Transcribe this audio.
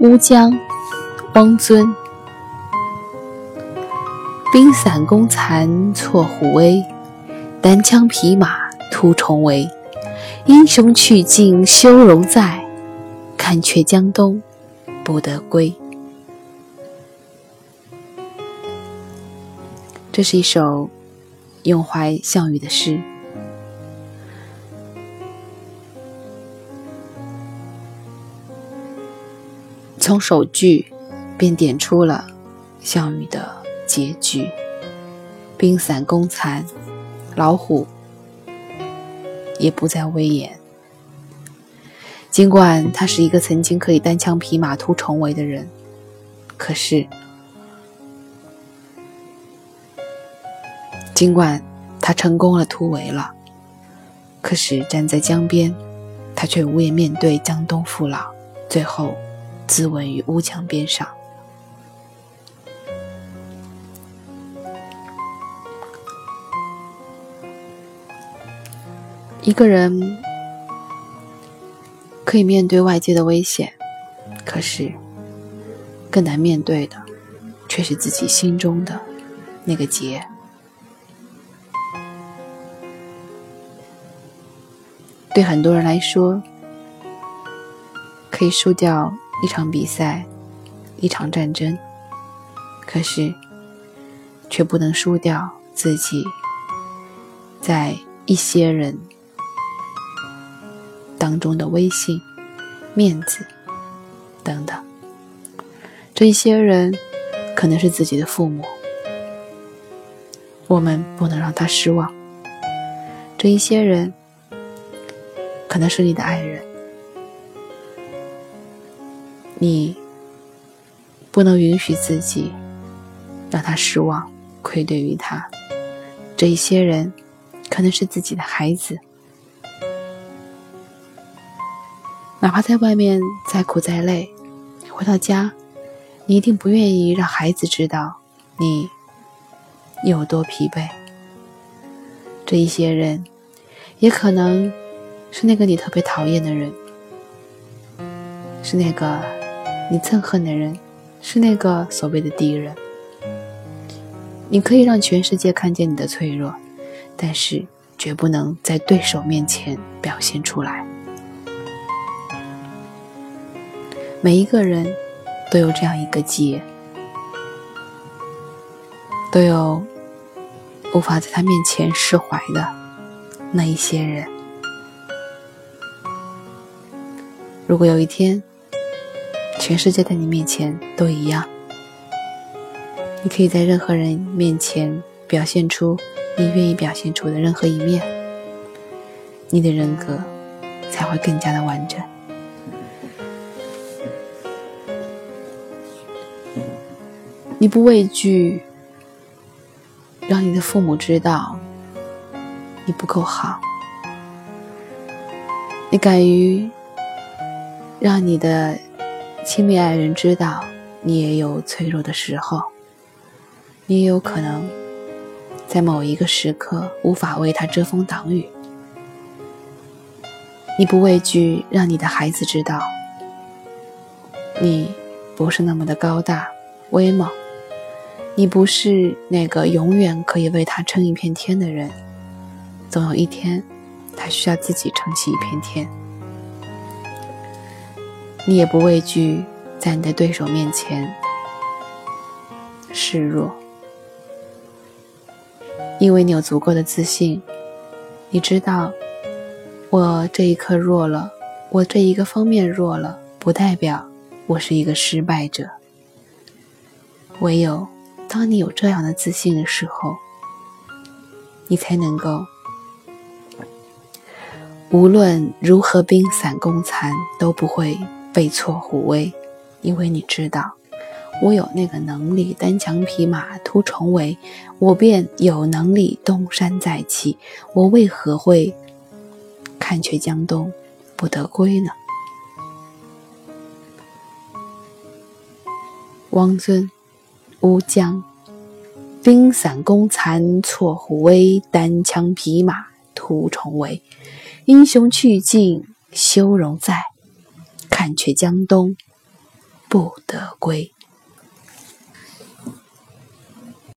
乌江，汪尊。兵散弓残错虎威，单枪匹马突重围。英雄去尽修容在，看却江东不得归。这是一首咏怀项羽的诗。从首句便点出了项羽的结局：兵散弓残，老虎也不再威严。尽管他是一个曾经可以单枪匹马突重围的人，可是，尽管他成功了突围了，可是站在江边，他却无颜面对江东父老，最后。自刎于乌江边上。一个人可以面对外界的危险，可是更难面对的，却是自己心中的那个结。对很多人来说，可以输掉。一场比赛，一场战争，可是却不能输掉自己在一些人当中的威信、面子等等。这一些人可能是自己的父母，我们不能让他失望。这一些人可能是你的爱人。你不能允许自己让他失望、愧对于他。这一些人可能是自己的孩子，哪怕在外面再苦再累，回到家，你一定不愿意让孩子知道你有多疲惫。这一些人也可能是那个你特别讨厌的人，是那个。你憎恨的人是那个所谓的敌人。你可以让全世界看见你的脆弱，但是绝不能在对手面前表现出来。每一个人都有这样一个结，都有无法在他面前释怀的那一些人。如果有一天，全世界在你面前都一样，你可以在任何人面前表现出你愿意表现出的任何一面，你的人格才会更加的完整。你不畏惧让你的父母知道你不够好，你敢于让你的。亲密爱人知道你也有脆弱的时候，你也有可能在某一个时刻无法为他遮风挡雨。你不畏惧让你的孩子知道，你不是那么的高大威猛，你不是那个永远可以为他撑一片天的人，总有一天他需要自己撑起一片天。你也不畏惧在你的对手面前示弱，因为你有足够的自信。你知道，我这一刻弱了，我这一个方面弱了，不代表我是一个失败者。唯有当你有这样的自信的时候，你才能够无论如何兵散弓残都不会。背错虎威，因为你知道，我有那个能力单枪匹马突重围，我便有能力东山再起。我为何会看却江东不得归呢？汪尊，乌江，兵散弓残错虎威，单枪匹马突重围，英雄去尽修容在。看却江东不得归。